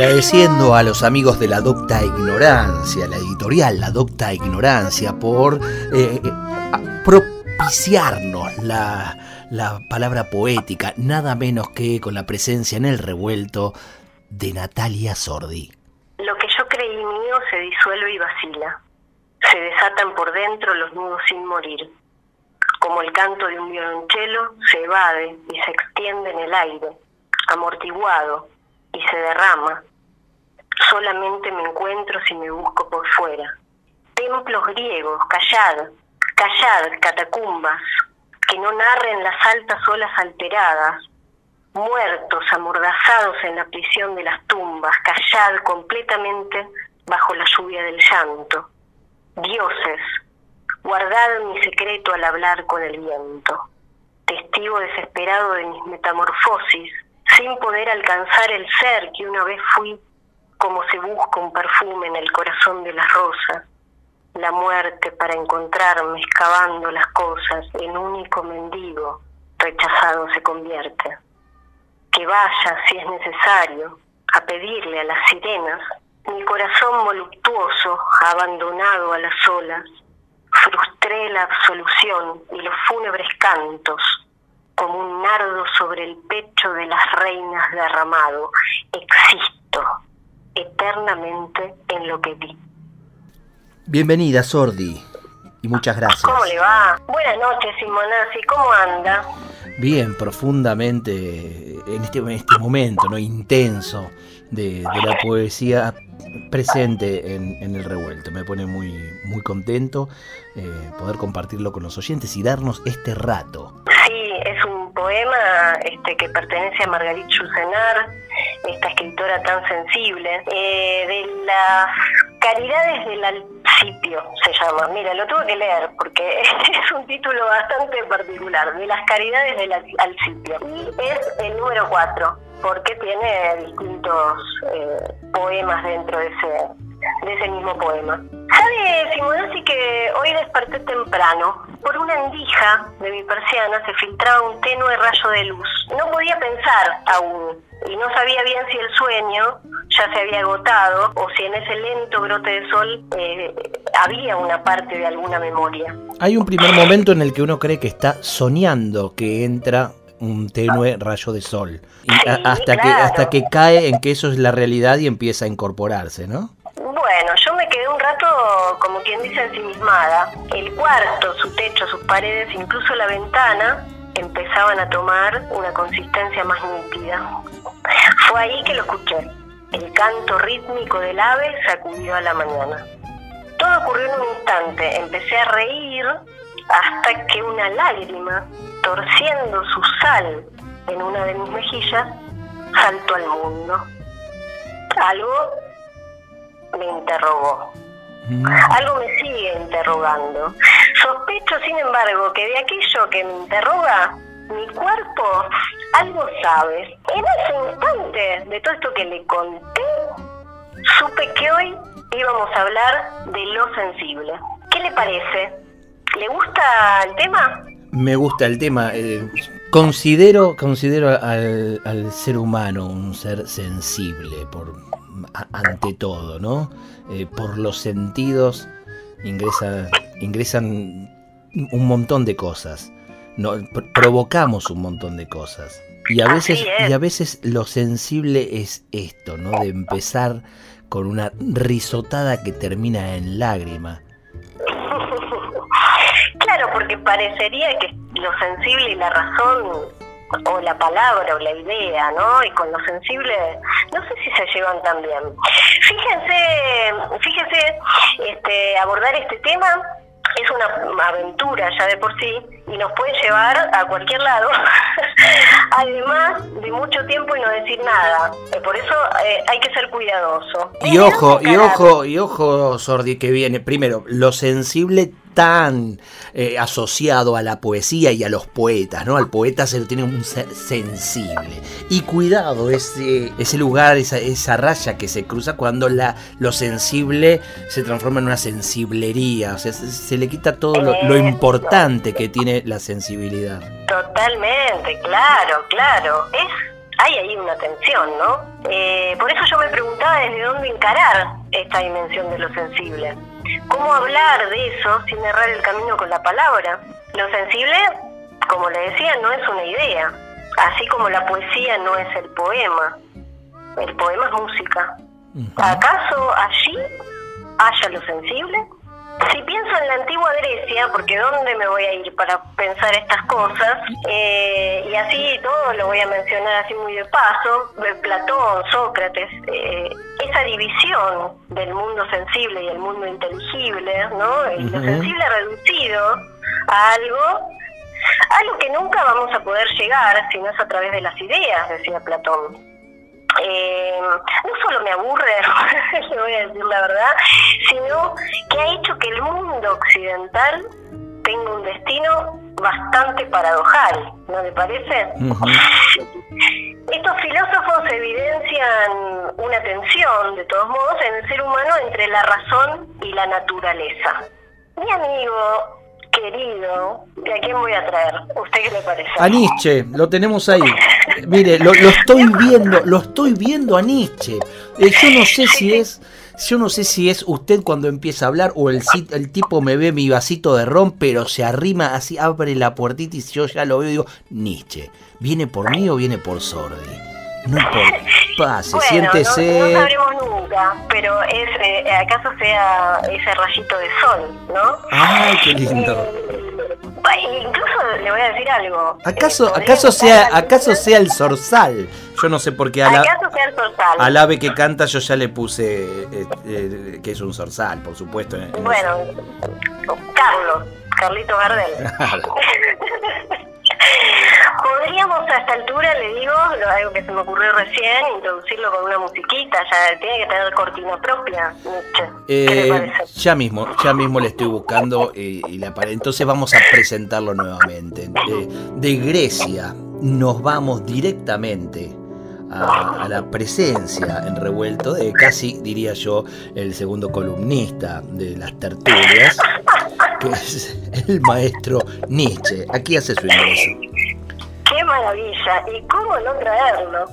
Agradeciendo a los amigos de la Docta Ignorancia, la editorial La Docta Ignorancia, por eh, eh, propiciarnos la, la palabra poética, nada menos que con la presencia en el revuelto de Natalia Sordi. Lo que yo creí mío se disuelve y vacila. Se desatan por dentro los nudos sin morir. Como el canto de un violonchelo, se evade y se extiende en el aire, amortiguado, y se derrama. Solamente me encuentro si me busco por fuera. Templos griegos, callad, callad, catacumbas, que no narren las altas olas alteradas, muertos amordazados en la prisión de las tumbas, callad completamente bajo la lluvia del llanto. Dioses, guardad mi secreto al hablar con el viento, testigo desesperado de mis metamorfosis, sin poder alcanzar el ser que una vez fui, como se busca un perfume en el corazón de las rosas, la muerte para encontrarme excavando las cosas en único mendigo rechazado se convierte. Que vaya, si es necesario, a pedirle a las sirenas mi corazón voluptuoso abandonado a las olas, frustré la absolución y los fúnebres cantos como un nardo sobre el pecho de las reinas derramado. Existo eternamente en lo que vi. Bienvenida, Sordi, y muchas gracias. ¿Cómo le va? Buenas noches, Simonazzi, ¿cómo anda? Bien, profundamente en este, en este momento, ¿no? Intenso de, la poesía presente en, el revuelto. Me pone muy, muy contento eh, poder compartirlo con los oyentes y darnos este rato. Poema este, que pertenece a Margarita Chusenar, esta escritora tan sensible, eh, de las caridades del Alcipio se llama. Mira, lo tuve que leer porque es un título bastante particular, de las caridades del Alcipio. Y es el número 4 porque tiene distintos eh, poemas dentro de ese, de ese mismo poema. ¿Sabe, Simonazzi, que hoy desperté temprano? Por una endija de mi persiana se filtraba un tenue rayo de luz. No podía pensar aún y no sabía bien si el sueño ya se había agotado o si en ese lento brote de sol eh, había una parte de alguna memoria. Hay un primer momento en el que uno cree que está soñando que entra un tenue rayo de sol. Y hasta, que, hasta que cae en que eso es la realidad y empieza a incorporarse, ¿no? Bueno, yo me quedé un como quien dice, ensimismada. El cuarto, su techo, sus paredes, incluso la ventana, empezaban a tomar una consistencia más nítida. Fue ahí que lo escuché. El canto rítmico del ave sacudió a la mañana. Todo ocurrió en un instante. Empecé a reír hasta que una lágrima, torciendo su sal en una de mis mejillas, saltó al mundo. Algo me interrogó. Mm. Algo me sigue interrogando. Sospecho, sin embargo, que de aquello que me interroga, mi cuerpo algo sabe. En ese instante de todo esto que le conté, supe que hoy íbamos a hablar de lo sensible. ¿Qué le parece? ¿Le gusta el tema? Me gusta el tema. Eh, considero considero al, al, ser humano un ser sensible por ante todo, ¿no? Eh, por los sentidos ingresa, ingresan un montón de cosas. No, provocamos un montón de cosas. Y a veces, y a veces lo sensible es esto, ¿no? De empezar con una risotada que termina en lágrima. Claro, porque parecería que lo sensible y la razón o la palabra o la idea, ¿no? Y con lo sensible, no sé si se llevan tan bien. Fíjense, fíjense, este, abordar este tema es una aventura ya de por sí y nos puede llevar a cualquier lado, además de mucho tiempo y no decir nada. Por eso eh, hay que ser cuidadoso. Y ojo, y ojo, y ojo, Sordi, que viene. Primero, lo sensible tan eh, asociado a la poesía y a los poetas, ¿no? Al poeta se lo tiene un ser sensible. Y cuidado, ese, ese lugar, esa, esa raya que se cruza cuando la, lo sensible se transforma en una sensiblería. O sea, se, le quita todo lo, importante que tiene la sensibilidad. Totalmente, claro, claro. Es hay ahí una tensión, ¿no? Eh, por eso yo me preguntaba desde dónde encarar esta dimensión de lo sensible. ¿Cómo hablar de eso sin errar el camino con la palabra? Lo sensible, como le decía, no es una idea, así como la poesía no es el poema. El poema es música. ¿Acaso allí haya lo sensible? Si pienso en la antigua Grecia, porque ¿dónde me voy a ir para pensar estas cosas? Eh, y así todo lo voy a mencionar así muy de paso, Platón, Sócrates, eh, esa división del mundo sensible y el mundo inteligible, ¿no? Lo sensible reducido a algo, algo que nunca vamos a poder llegar si no es a través de las ideas, decía Platón eh, no solo me aburre, le voy a decir la verdad, sino que ha hecho que el mundo occidental tenga un destino bastante paradojal, ¿no le parece? Estos filósofos evidencian una tensión, de todos modos, en el ser humano entre la razón y la naturaleza. Mi amigo querido, ¿a quién voy a traer? ¿Usted qué le parece? A Nietzsche, lo tenemos ahí. Mire, lo, estoy viendo, lo estoy viendo a Nietzsche. Eh, yo no sé si es, yo no sé si es usted cuando empieza a hablar o el, el tipo me ve mi vasito de ron, pero se arrima así, abre la puertita y yo ya lo veo y digo, Nietzsche, ¿viene por mí o viene por Sordi? No importa. Pase, siéntese. No, sabremos nunca, pero es, eh, acaso sea ese rayito de sol, ¿no? ¡Ay, qué lindo! Eh, incluso le voy a decir algo. ¿Acaso, eh, acaso, sea, ¿acaso sea el zorzal? Yo no sé por qué a la, ¿Acaso sea el zorzal? al ave que canta yo ya le puse que es un zorzal, por supuesto. bueno, Carlos, Carlito Gardel. a esta altura, le digo, algo que se me ocurrió recién, introducirlo con una musiquita, ya tiene que tener cortina propia. Eh, ya mismo, ya mismo le estoy buscando eh, y la Entonces vamos a presentarlo nuevamente. De, Grecia nos vamos directamente a, la presencia en revuelto de casi, diría yo, el segundo columnista de las tertulias, que es el maestro Nietzsche. Aquí hace su ingreso. Maravilla. ¿Y cómo no traerlo?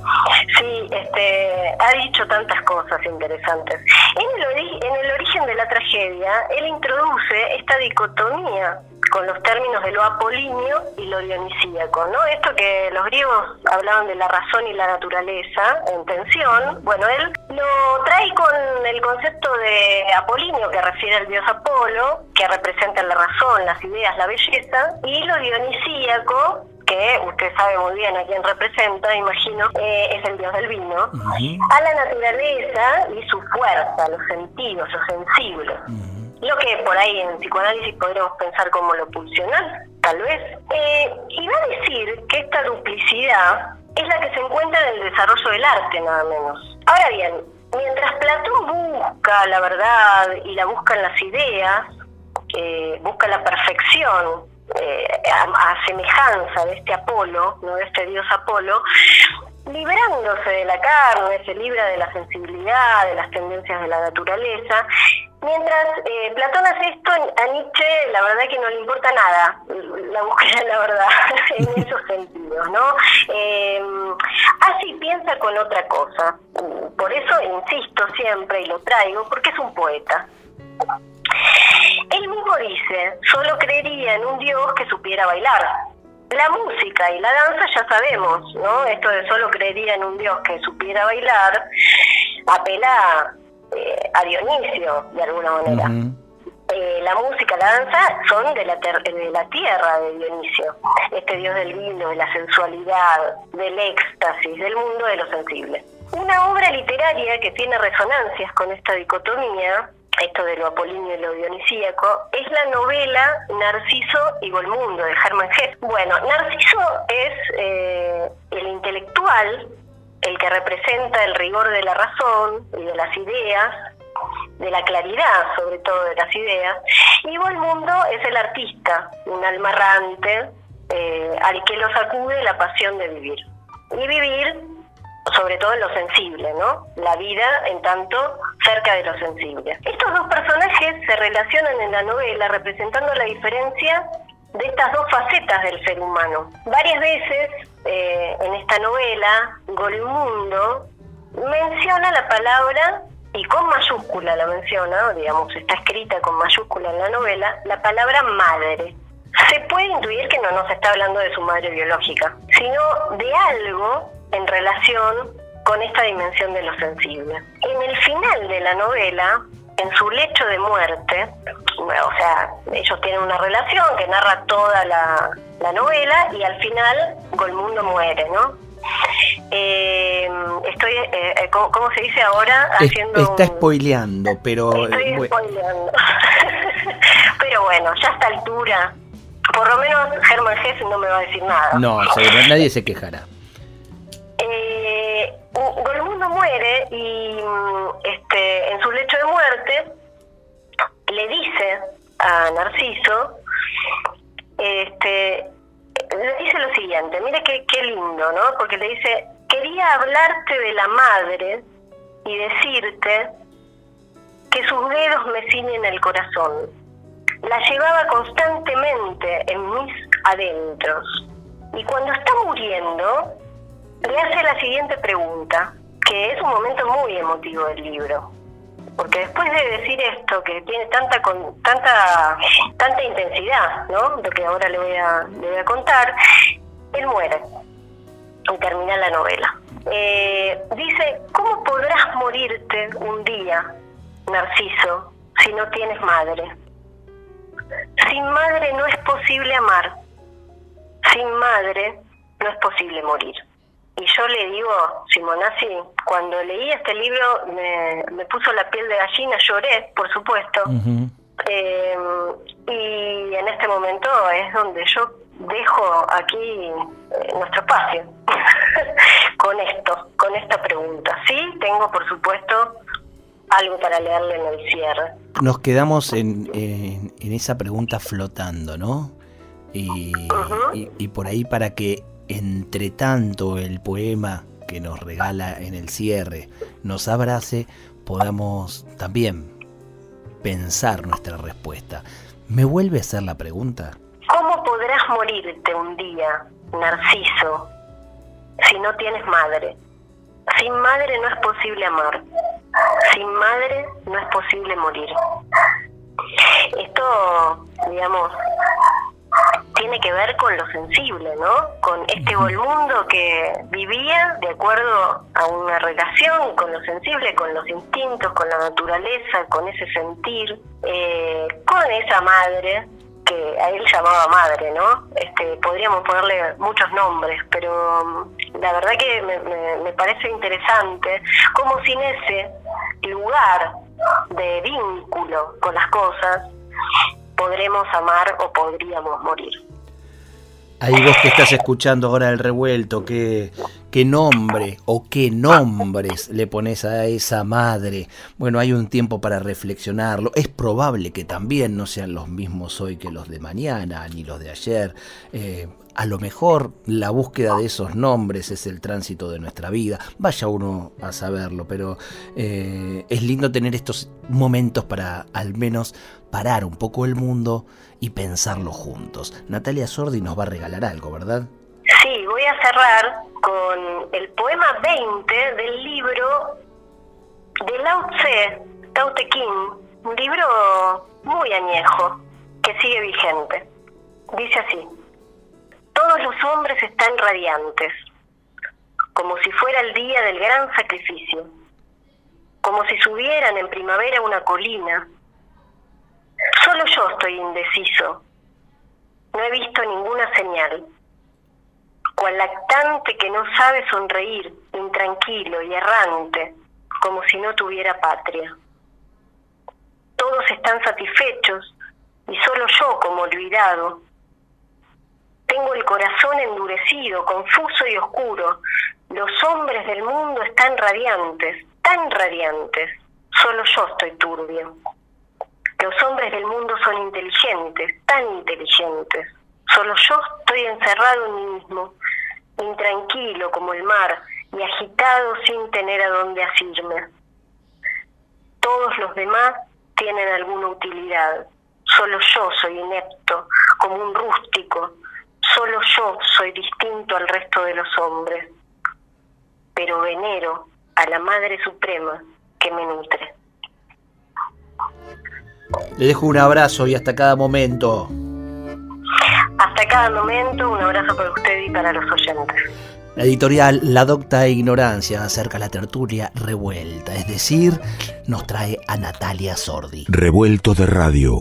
Sí, este, ha dicho tantas cosas interesantes. En el, en el origen de la tragedia, él introduce esta dicotomía con los términos de lo apolíneo y lo dionisíaco, ¿no? Esto que los griegos hablaban de la razón y la naturaleza en tensión, bueno, él lo trae con el concepto de apolíneo que refiere al dios Apolo, que representa la razón, las ideas, la belleza, y lo dionisíaco que usted sabe muy bien a quién representa, imagino, eh, es el dios del vino, a la naturaleza y su fuerza, los sentidos, lo sensible. Lo que por ahí en psicoanálisis podríamos pensar como lo pulsional, tal vez. Eh, y va a decir que esta duplicidad es la que se encuentra en el desarrollo del arte, nada menos. Ahora bien, mientras Platón busca la verdad y la busca en las ideas, eh, busca la perfección, eh, a, semejanza de este Apolo, ¿no? de este dios Apolo, librándose de la carne, se libra de la sensibilidad, de las tendencias de la naturaleza. Mientras eh, Platón hace esto, a Nietzsche la verdad que no le importa nada, la búsqueda la verdad, en esos sentidos, ¿no? Eh, así piensa con otra cosa. Por eso insisto siempre y lo traigo, porque es un poeta. Él mismo dice, solo creería en un Dios que supiera bailar. La música y la danza ya sabemos, ¿no? Esto de solo creería en un Dios que supiera bailar, apela eh, a Dionisio, de alguna manera. Eh, la música, la danza son de la, de la tierra de Dionisio, este dios del vino, de la sensualidad, del éxtasis, del mundo de lo sensible. Una obra literaria que tiene resonancias con esta dicotomía esto de lo apolíneo y lo dionisíaco, es la novela Narciso y Golmundo de Hermann Hesse. Bueno, Narciso es eh, el intelectual, el que representa el rigor de la razón y de las ideas, de la claridad sobre todo de las ideas, y Golmundo es el artista, un alma errante eh, al que lo sacude la pasión de vivir. Y vivir sobre todo en lo sensible, ¿no? La vida en tanto cerca de lo sensible. Estos dos personajes se relacionan en la novela representando la diferencia de estas dos facetas del ser humano. Varias veces eh, en esta novela, Golmundo menciona la palabra, y con mayúscula la menciona, digamos, está escrita con mayúscula en la novela, la palabra madre. Se puede intuir que no nos está hablando de su madre biológica, sino de algo en relación con esta dimensión de lo sensible. En el final de la novela, en su lecho de muerte, o sea, ellos tienen una relación que narra toda la, novela y al final Golmundo muere, ¿no? Eh, estoy, eh, eh ¿cómo, se dice ahora? Haciendo Está spoileando, pero... Estoy spoileando. pero bueno, ya a esta altura, por lo menos Germán Hesse no me va a decir nada. No, nadie se quejará eh, Golmundo muere y este, en su lecho de muerte le dice a Narciso, este, le dice lo siguiente, mire qué, qué lindo, ¿no? Porque le dice, quería hablarte de la madre y decirte que sus dedos me ciñen el corazón. La llevaba constantemente en mis adentros. Y cuando está muriendo, le hace la siguiente pregunta, que es un momento muy emotivo del libro. Porque después de decir esto, que tiene tanta con, tanta tanta intensidad, ¿no? Lo que ahora le voy a, le voy a contar, él muere y termina la novela. Eh, dice, ¿cómo podrás morirte un día, Narciso, si no tienes madre? Sin madre no es posible amar. Sin madre no es posible morir. Y yo le digo, Simonazzi, cuando leí este libro me, puso la piel de gallina, lloré, por supuesto. Eh, y en este momento es donde yo dejo aquí eh, nuestro espacio con esto, con esta pregunta. Sí, tengo por supuesto algo para leerle en el cierre. Nos quedamos en, en, esa pregunta flotando, ¿no? y, y por ahí para que entre tanto el poema que nos regala en el cierre nos abrace, podamos también pensar nuestra respuesta. ¿Me vuelve a hacer la pregunta? ¿Cómo podrás morirte un día, Narciso, si no tienes madre? Sin madre no es posible amar. Sin madre no es posible morir. Esto, digamos, tiene que ver con lo sensible, ¿no? Con este Volmundo que vivía de acuerdo a una relación con lo sensible, con los instintos, con la naturaleza, con ese sentir, eh, con esa madre que a él llamaba madre, ¿no? Este, podríamos ponerle muchos nombres, pero mm, la verdad que me, me parece interesante cómo sin ese lugar de vínculo con las cosas, podremos amar o podríamos morir. Ahí vos que estás escuchando ahora el revuelto, ¿qué, qué nombre o qué nombres le pones a esa madre. Bueno, hay un tiempo para reflexionarlo. Es probable que también no sean los mismos hoy que los de mañana, ni los de ayer. Eh, a lo mejor la búsqueda de esos nombres es el tránsito de nuestra vida. Vaya uno a saberlo, pero eh, es lindo tener estos momentos para al menos parar un poco el mundo y pensarlo juntos. Natalia Sordi nos va a regalar algo, ¿verdad? Voy a cerrar con el poema 20 del libro de Lao Tse, Tao Te un libro muy añejo que sigue vigente. Dice así, todos los hombres están radiantes, como si fuera el día del gran sacrificio, como si subieran en primavera una colina. Solo yo estoy indeciso, no he visto ninguna señal cual lactante que no sabe sonreír, intranquilo y errante, como si no tuviera patria. Todos están satisfechos y solo yo como olvidado. Tengo el corazón endurecido, confuso y oscuro. Los hombres del mundo están radiantes, tan radiantes. Solo yo estoy turbio. Los hombres del mundo son inteligentes, tan inteligentes. Solo yo estoy encerrado en mí mismo, intranquilo como el mar y agitado sin tener a dónde asirme. Todos los demás tienen alguna utilidad. Solo yo soy inepto, como un rústico. Solo yo soy distinto al resto de los hombres. Pero venero a la Madre Suprema que me nutre. Le dejo un abrazo y hasta cada momento. Hasta cada momento, un abrazo para usted y para los oyentes. La editorial La Docta Ignorancia acerca la tertulia revuelta, es decir, nos trae a Natalia Sordi. Revuelto de radio.